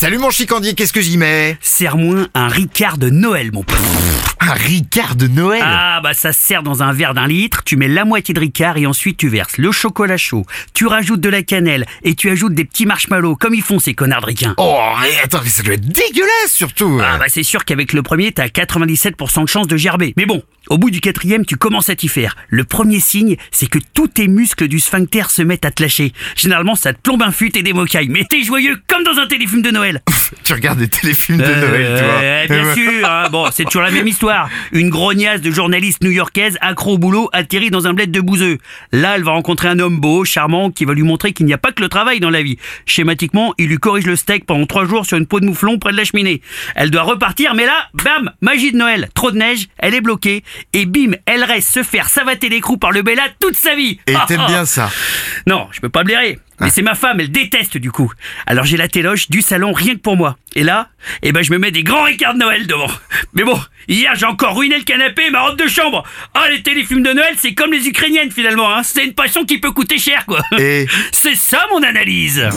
Salut mon chicandier, qu'est-ce que j'y mets Serre-moi un Ricard de Noël, mon pote. Un Ricard de Noël Ah, bah ça se sert dans un verre d'un litre, tu mets la moitié de Ricard et ensuite tu verses le chocolat chaud, tu rajoutes de la cannelle et tu ajoutes des petits marshmallows comme ils font ces connards de ricains. Oh, mais attends, mais ça doit être dégueulasse surtout Ah bah c'est sûr qu'avec le premier, t'as 97% de chance de gerber. Mais bon, au bout du quatrième, tu commences à t'y faire. Le premier signe, c'est que tous tes muscles du sphincter se mettent à te lâcher. Généralement, ça te plombe un fut et des mocailles. Mais t'es joyeux comme dans un téléfilm de Noël. Tu regardes des téléfilms de Euh, Noël, toi euh, bien sûr, hein. bon, c'est toujours la même histoire. Une grognasse de journaliste new-yorkaise accro au boulot atterrit dans un bled de bouseux. Là, elle va rencontrer un homme beau, charmant, qui va lui montrer qu'il n'y a pas que le travail dans la vie. Schématiquement, il lui corrige le steak pendant trois jours sur une peau de mouflon près de la cheminée. Elle doit repartir, mais là, bam, magie de Noël, trop de neige, elle est bloquée, et bim, elle reste se faire savater l'écrou par le Bella toute sa vie. Et t'aimes bien ça Non, je peux pas blairer. Mais c'est ma femme, elle déteste du coup. Alors j'ai la téloche du salon rien que pour moi. Et là, eh ben je me mets des grands Ricards de Noël devant. Mais bon, hier j'ai encore ruiné le canapé et ma robe de chambre. Ah les téléfilms de Noël, c'est comme les Ukrainiennes finalement. Hein. C'est une passion qui peut coûter cher quoi. Et C'est ça mon analyse.